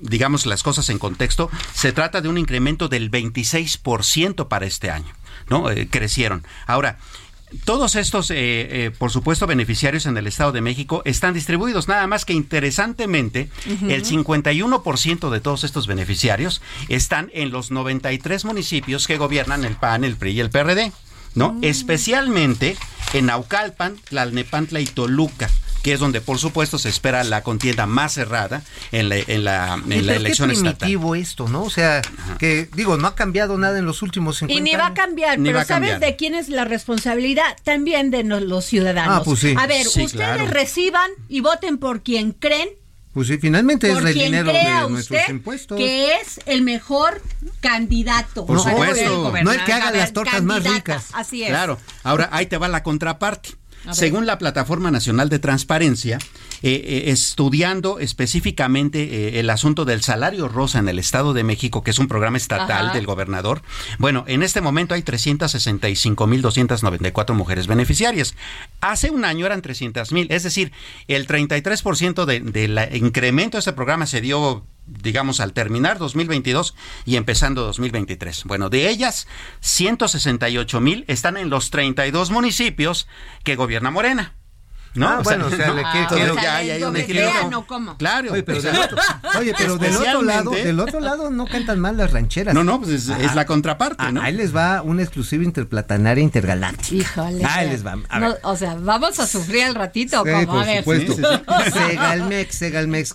digamos, las cosas en contexto, se trata de un incremento del 26% para este año, ¿no? Eh, crecieron. Ahora, todos estos, eh, eh, por supuesto, beneficiarios en el Estado de México están distribuidos, nada más que interesantemente, el 51% de todos estos beneficiarios están en los 93 municipios que gobiernan el PAN, el PRI y el PRD, ¿no? Especialmente en Naucalpan, Tlalnepantla y Toluca que es donde por supuesto se espera la contienda más cerrada en la, en la, en la qué elección estatal. primitivo esto, ¿no? O sea, que digo, no ha cambiado nada en los últimos 50 Y ni va a años. cambiar, Ni pero a ¿sabes cambiar. de quién es la responsabilidad? También de no- los ciudadanos. Ah, pues sí. A ver, Sí, ustedes claro. reciban y voten por quien creen, Pues sí, finalmente es el dinero crea de nuestros impuestos. que es el mejor candidato. Por para supuesto. No el que haga ver, las tortas más ricas. Así es. Claro. Ahora, ahí te va la contraparte. Según la Plataforma Nacional de Transparencia, eh, eh, estudiando específicamente eh, el asunto del salario rosa en el Estado de México, que es un programa estatal Ajá. del gobernador, bueno, en este momento hay 365.294 mujeres beneficiarias. Hace un año eran 300.000, es decir, el 33% de- del incremento de este programa se dio digamos, al terminar 2022 y empezando 2023. Bueno, de ellas, 168 mil están en los 32 municipios que gobierna Morena. ¿No? Ah, bueno, o sea, le Ah, que- o quiero- sea, ya hay- hay un equilibrio. gobetean, ¿o cómo? Claro. Oye, pero, del otro, oye, pero del otro lado, del otro lado no cantan mal las rancheras. No, no, pues es, es la contraparte, ¿no? Ahí les va una exclusiva interplatanaria intergaláctica. Híjole. Ahí les va. A No, ver. o sea, vamos a sufrir al ratito. Sí, como, por a ver. supuesto. Segalmex, Segalmex.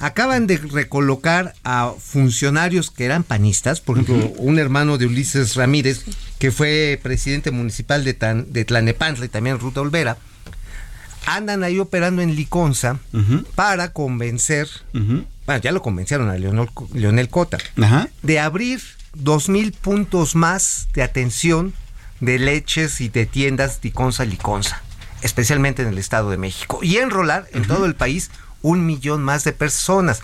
Acaban de recolocar a funcionarios que eran panistas, por ejemplo, un hermano de Ulises Ramírez, que fue presidente municipal de, Tan- de Tlanepantla y también Ruta Olvera, andan ahí operando en Liconza para convencer, bueno, ya lo convencieron a Leonel, Leonel Cota, de abrir dos mil puntos más de atención de leches y de tiendas Liconza Liconza. especialmente en el Estado de México, y enrolar en todo el país un millón más de personas.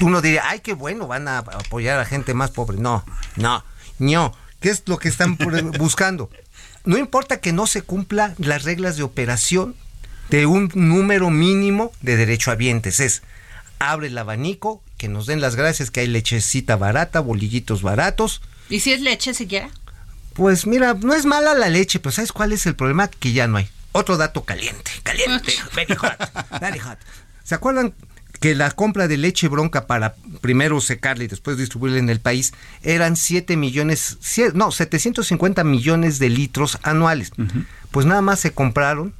Uno diría, ay, qué bueno, van a apoyar a gente más pobre. No, no, no. ¿Qué es lo que están buscando? No importa que no se cumplan las reglas de operación de un número mínimo de derechohabientes. Es, abre el abanico, que nos den las gracias que hay lechecita barata, bolillitos baratos. ¿Y si es leche siquiera? Pues mira, no es mala la leche, pero ¿sabes cuál es el problema? Que ya no hay. Otro dato caliente, caliente, very hot, very hot. ¿Se acuerdan que la compra de leche bronca para primero secarla y después distribuirla en el país eran 7 millones, no, 750 millones de litros anuales? Pues nada más se compraron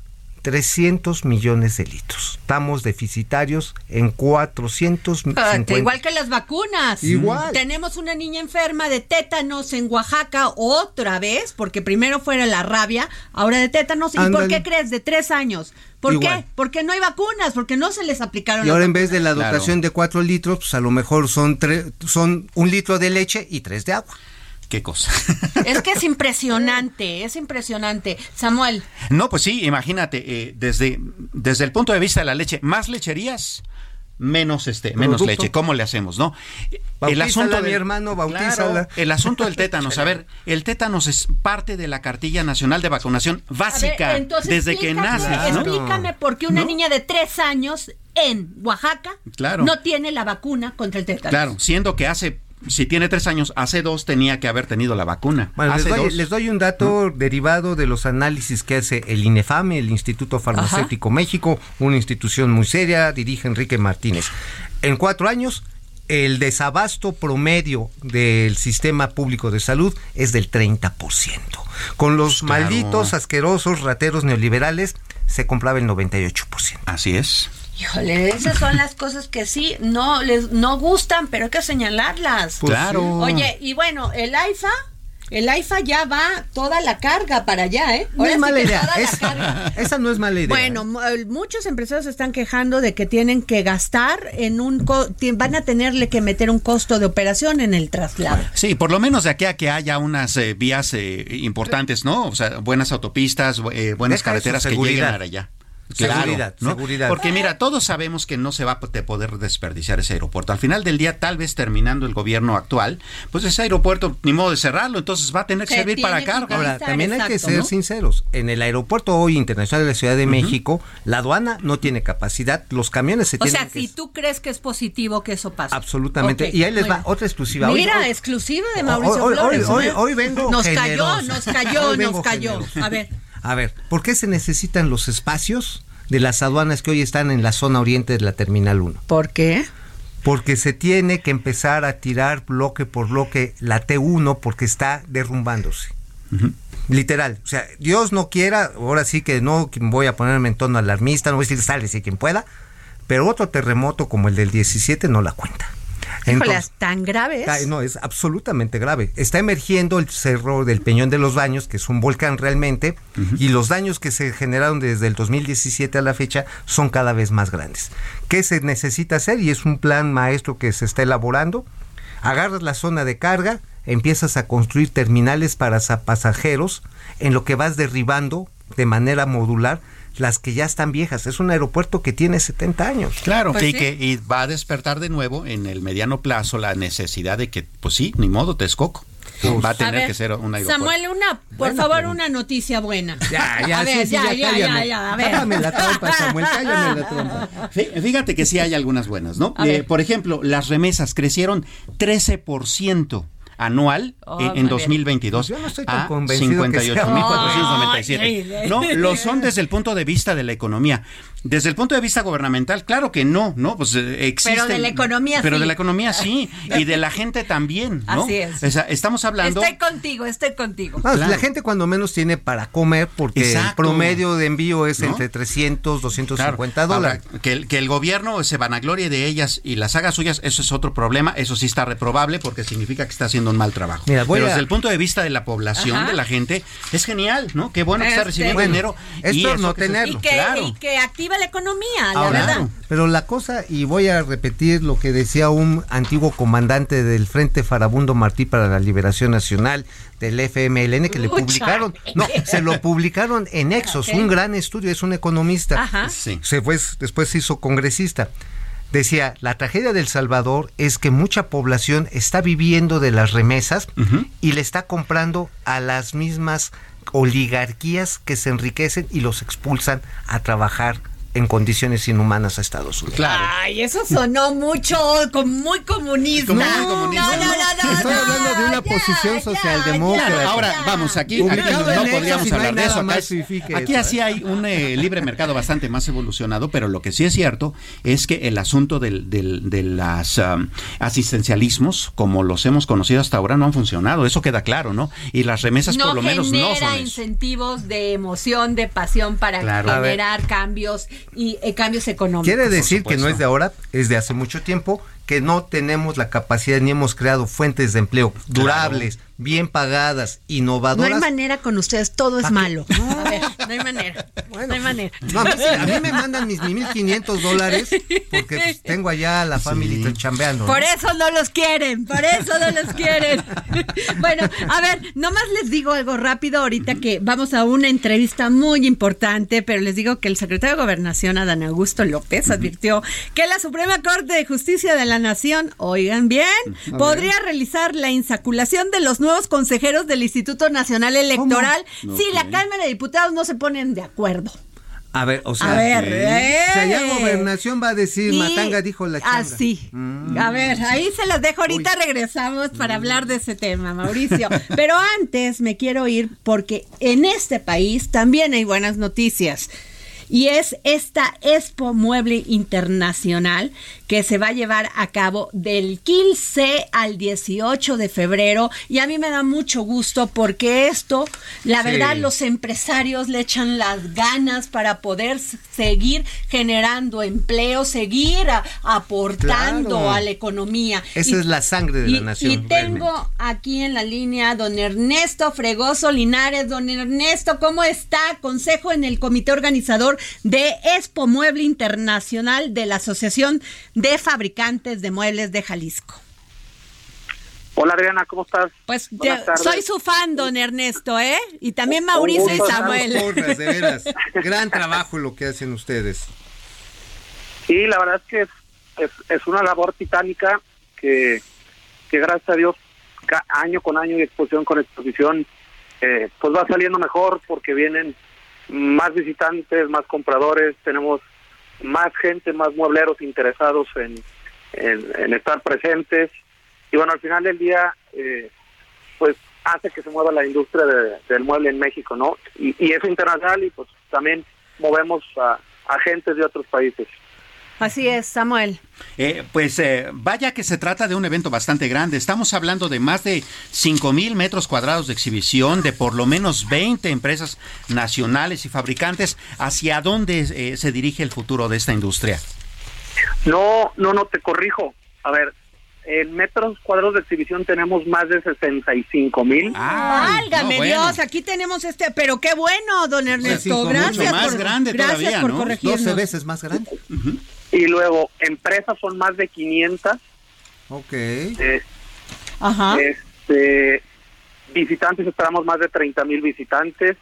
300 millones de litros. Estamos deficitarios en 450. Espérate, igual que las vacunas. Igual. Tenemos una niña enferma de tétanos en Oaxaca otra vez, porque primero fuera la rabia, ahora de tétanos. ¿Y por qué crees? De tres años. ¿Por Igual. qué? Porque no hay vacunas, porque no se les aplicaron Y las ahora en vez de la dotación de 4 litros, pues a lo mejor son, tre- son un litro de leche y tres de agua. Qué cosa. Es que es impresionante, es impresionante. Samuel, No, pues sí, imagínate, eh, desde, desde el punto de vista de la leche, más lecherías, menos este, menos Producto. leche. ¿Cómo le hacemos, no? Bautízala, mi hermano, bautízala. Claro, el asunto del tétanos. A ver, el tétanos es parte de la cartilla nacional de vacunación básica ver, entonces desde que naces, ¿no? Explícame por qué una ¿No? niña de tres años en Oaxaca Claro. no tiene la vacuna contra el tétanos. Claro, siendo que hace, si tiene tres años, hace dos tenía que haber tenido la vacuna. Bueno, les doy, dos. les doy un dato derivado de los análisis que hace el INEFAME, el Instituto Farmacéutico México, una institución muy seria, dirige Enrique Martínez. En cuatro años, el desabasto promedio del sistema público de salud es del 30%. Con los claro. malditos, asquerosos, rateros neoliberales, se compraba el 98%. Así es. Híjole, esas son las cosas que sí no les no gustan, pero hay que señalarlas. Pues Claro. Oye, y bueno, el AIFA, el AIFA ya va toda la carga para allá, ¿eh? No es sí mala idea. Esa, no es mala idea. Bueno, eh, muchos empresarios se están quejando de que tienen que gastar en un co- van a tenerle que meter un costo de operación en el traslado. Sí, por lo menos de aquí a que haya unas eh, vías eh, importantes, ¿no? O sea, buenas autopistas, eh, buenas Deja carreteras que lleguen para allá. Seguridad, ¿no? seguridad. Porque mira, todos sabemos que no se va a poder desperdiciar ese aeropuerto. Al final del día, tal vez terminando el gobierno actual, pues ese aeropuerto ni modo de cerrarlo, entonces va a tener que Se servir para carga. Ahora, Exacto, también hay que ser ¿no? sinceros. En el aeropuerto hoy internacional de la Ciudad de México, la aduana no tiene capacidad, los camiones se O tienen sea, que... si tú crees que es positivo que eso pase. Absolutamente. Y ahí les va otra exclusiva. Mira, hoy- exclusiva de Mauricio hoy- Flores. hoy- ¿eh? hoy vengo Nos cayó, nos cayó, nos cayó. generoso. A ver. A ver, ¿por qué se necesitan los espacios de las aduanas que hoy están en la zona oriente de la Terminal 1? ¿Por qué? Porque se tiene que empezar a tirar bloque por bloque la T1 porque está derrumbándose. Literal. O sea, Dios no quiera, ahora sí que no voy a ponerme en tono alarmista, no voy a decir sale si quien pueda, pero otro terremoto como el del 17 no la cuenta. Entonces- tan grave es? Ay, No, es absolutamente grave. Está emergiendo el cerro del Peñón de los Baños, que es un volcán realmente, y los daños que se generaron desde el 2017 a la fecha son cada vez más grandes. ¿Qué se necesita hacer? Y es un plan maestro que se está elaborando. Agarras la zona de carga, empiezas a construir terminales para sa- pasajeros, en lo que vas derribando de manera modular las que ya están viejas. Es un aeropuerto que tiene 70 años. Claro, Pues que, sí. que- y va a despertar de nuevo en el mediano plazo la necesidad de que, pues sí, ni modo, Texcoco. Va a tener ver, que ser un aeropuerto. Samuel, una, por Buena favor, pregunta. una noticia buena. Ya, ya, a ver, sí, ya, ya, ya, ya, a ver. Cállame la trompa, Samuel, cállame la trompa. Fí- Fíjate que sí hay algunas buenas, ¿no? Eh, por ejemplo, las remesas crecieron 13% anual Oh, en, en bien. 2022 Yo no estoy tan a convencido que sea 58.497. Ay, No, lo son desde el punto de vista de la economía. Desde el punto de vista gubernamental, claro que no, ¿no? Pues eh, existen. Pero de la economía Pero sí. de la economía sí. Y de la gente también, ¿no? Así es. O sea, estamos hablando. Estoy contigo, estoy contigo. Claro. La gente cuando menos tiene para comer porque el promedio de envío es ¿No? entre 300, 250 Claro. dólares. Ahora, que, el, que el gobierno se vanaglorie de ellas y las haga suyas, eso es otro problema. Eso sí está reprobable porque significa que está haciendo un mal trabajo. Mira, voy Pero a- desde el punto de vista de la población, Ajá. de la gente, es genial, ¿no? Qué bueno que está Este, recibiendo bueno, dinero. y eso no tenerlo. Y que, Claro. y que activa mueve la economía, la verdad. Pero la cosa, y voy a repetir lo que decía un antiguo comandante del Frente Farabundo Martí para la Liberación Nacional del FMLN, que le publicaron, no, se lo publicaron en Exos, un gran estudio, es un economista. Ajá. Se fue, después se hizo congresista. Decía, la tragedia del Salvador es que mucha población está viviendo de las remesas y le está comprando a las mismas oligarquías que se enriquecen y los expulsan a trabajar en condiciones inhumanas a Estados Unidos. Ay, eso sonó mucho, muy comunista. Como muy comunista. No, no, no, no, Estoy no, hablando de una posición socialdemócrata. Claro, ahora vamos, aquí, no podríamos no hablar de eso. más Acá, aquí eso, así ¿eh? hay un eh, libre mercado bastante más evolucionado, pero lo que sí es cierto es que el asunto del, del- de las um, asistencialismos, como los hemos conocido hasta ahora, no han funcionado. Eso queda claro, ¿no? Y las remesas no por lo menos no son eso. incentivos de emoción, de pasión para Claro. Generar cambios y eh, cambios económicos. Quiere decir que no es de ahora, es de hace mucho tiempo, que no tenemos la capacidad ni hemos creado fuentes de empleo durables, bien pagadas, No hay innovadoras. manera con ustedes, todo es malo. A ver, no hay manera. no hay manera. No, a, mí, sí, a mí me mandan mis 1.500 dólares porque pues, tengo allá a la familia chambeando. ¿no? Por eso no los quieren, por eso no los quieren. bueno, a ver, nomás les digo algo rápido ahorita que vamos a una entrevista muy importante, pero les digo que el secretario de Gobernación, Adán Augusto López, advirtió que la Suprema Corte de Justicia de la Nación, oigan bien, A podría realizar la insaculación de los nuevos consejeros del Instituto Nacional Electoral si la Cámara de Diputados no se ponen de acuerdo. A ver, o sea, A ver, ¿qué? o sea, ya gobernación va a decir, Y Matanga dijo la changa. Así. Mm. A ver, ahí se las dejo. Ahorita regresamos para hablar de ese tema, Mauricio. Pero antes me quiero ir porque en este país también hay buenas noticias. Y es esta Expo Mueble Internacional que se va a llevar a cabo del 15 al 18 de febrero. Y a mí me da mucho gusto porque esto, la Sí. verdad, los empresarios le echan las ganas para poder seguir generando empleo, seguir a- aportando Claro. a la economía. Esa Y- es la sangre de y, la nación. y tengo aquí en la línea a don Ernesto Fregoso Linares. Don Ernesto, ¿cómo está? Consejo en el comité organizador de Expo Mueble Internacional de la Asociación de Fabricantes de Muebles de Jalisco. Hola Adriana, ¿cómo estás? Pues tardes. soy su fan, don Ernesto, ¿eh? Y también Mauricio y Samuel. Porras, de veras. Gran trabajo lo que hacen ustedes. Sí, la verdad es que es, es, es una labor titánica que, que gracias a Dios ca- año con año y exposición con exposición eh, pues va saliendo mejor porque vienen más visitantes, más compradores, tenemos más gente, más muebleros interesados en, en, estar presentes y bueno, al final del día eh, pues hace que se mueva la industria de- del mueble en México, ¿no? Y, y es internacional y pues también movemos a agentes de otros países. Así es, Samuel. Eh, pues eh, vaya que se trata de un evento bastante grande. Estamos hablando de más de 5 mil metros cuadrados de exhibición, de por lo menos 20 empresas nacionales y fabricantes. ¿Hacia dónde eh, se dirige el futuro de esta industria? No, no, no, te corrijo. A ver, en metros cuadrados de exhibición tenemos más de 65 mil. Válgame Dios, aquí tenemos este, pero qué bueno, don Ernesto, gracias mucho más por, grande gracias todavía, por ¿no? corregirnos. 12 veces más grande. Y luego, empresas son más de 500. Ok. Eh, Ajá. Este, visitantes, esperamos más de 30 mil visitantes.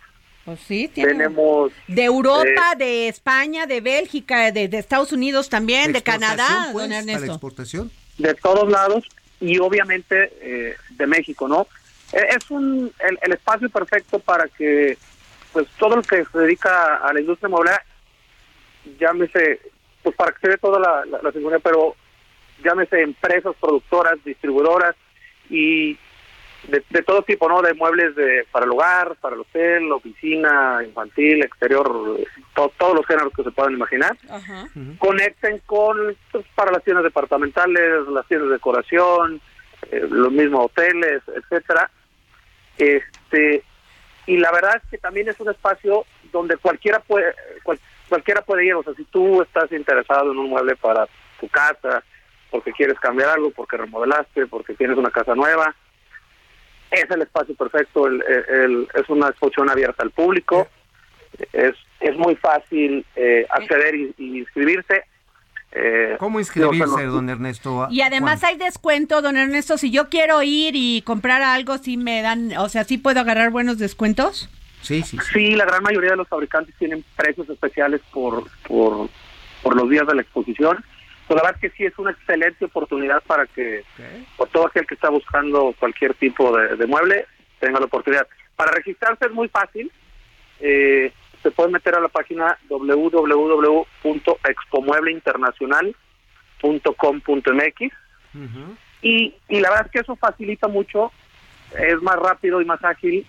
Pues sí, tiene- Tenemos... De Europa, eh, de España, de Bélgica, de, de Estados Unidos también, de Canadá, pues, don Ernesto. exportación? de todos lados y obviamente eh, de México, ¿no? Eh, Es un el, el espacio perfecto para que pues todo el que se dedica a la industria inmobiliaria, llámese, pues para que se dé toda la, la, la seguridad, pero llámese empresas, productoras, distribuidoras y de, de todo tipo, ¿no? De muebles de para el hogar, para el hotel, oficina, infantil, exterior, to- todos los géneros que se puedan imaginar conecten con pues, para las tiendas departamentales, las tiendas de decoración, eh, los mismos hoteles, etcétera. Este y la verdad es que también es un espacio donde cualquiera puede cual- cualquiera puede ir, o sea, si tú estás interesado en un mueble para tu casa, porque quieres cambiar algo, porque remodelaste, porque tienes una casa nueva, es el espacio perfecto, el, el- el- es una exposición abierta al público es, es muy fácil eh, acceder y, y inscribirse. Eh, ¿Cómo inscribirse, don Ernesto? Y además hay descuento, don Ernesto, si yo quiero ir y comprar algo, sí me dan, o sea, sí puedo agarrar buenos descuentos. Sí, sí, Sí, la gran mayoría de los fabricantes tienen precios especiales por, por, por los días de la exposición. Pero la verdad es que sí es una excelente oportunidad para que por todo aquel que está buscando cualquier tipo de, de mueble tenga la oportunidad. Para registrarse es muy fácil. Eh, se puede meter a la página www.expomuebleinternacional.com.mx y, y la verdad es que eso facilita mucho, es más rápido y más ágil,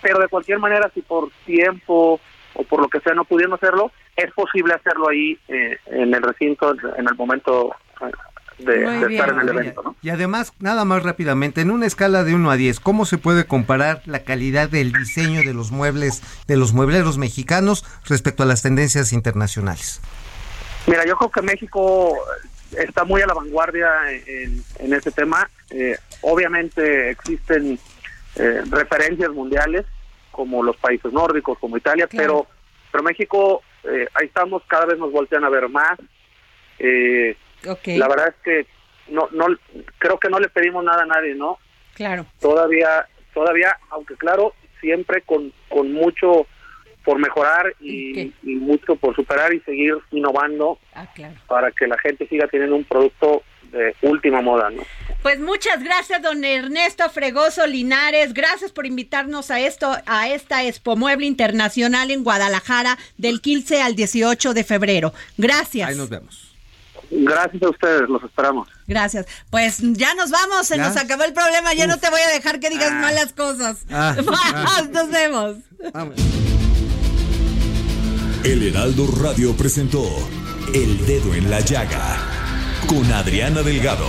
pero de cualquier manera, si por tiempo o por lo que sea no pudieron hacerlo, es posible hacerlo ahí eh, en el recinto en el momento eh, de, de bien, estar en el evento. ¿no? Y además, nada más rápidamente, en una escala de 1 a 10, ¿cómo se puede comparar la calidad del diseño de los muebles, de los muebleros mexicanos respecto a las tendencias internacionales? Mira, yo creo que México está muy a la vanguardia en, en este tema. Eh, obviamente existen eh, referencias mundiales como los países nórdicos, como Italia, pero pero México, eh, ahí estamos, cada vez nos voltean a ver más. Eh, La verdad es que no, no, creo que no le pedimos nada a nadie, ¿no? Claro. Todavía, todavía, aunque claro, siempre con, con mucho por mejorar y, y mucho por superar y seguir innovando Ah, claro. para que la gente siga teniendo un producto de última moda, ¿no? Pues muchas gracias, don Ernesto Fregoso Linares. Gracias por invitarnos a esto, a esta Expo Mueble Internacional en Guadalajara del 15 al 18 de febrero. Gracias. Ahí nos vemos. Gracias a ustedes, los esperamos. Gracias. Pues ya nos vamos, se ¿Ya? nos acabó el problema. Ya no te voy a dejar que digas Ah. malas cosas. Ah, ah. nos vemos. El Heraldo Radio presentó El Dedo en la Llaga con Adriana Delgado.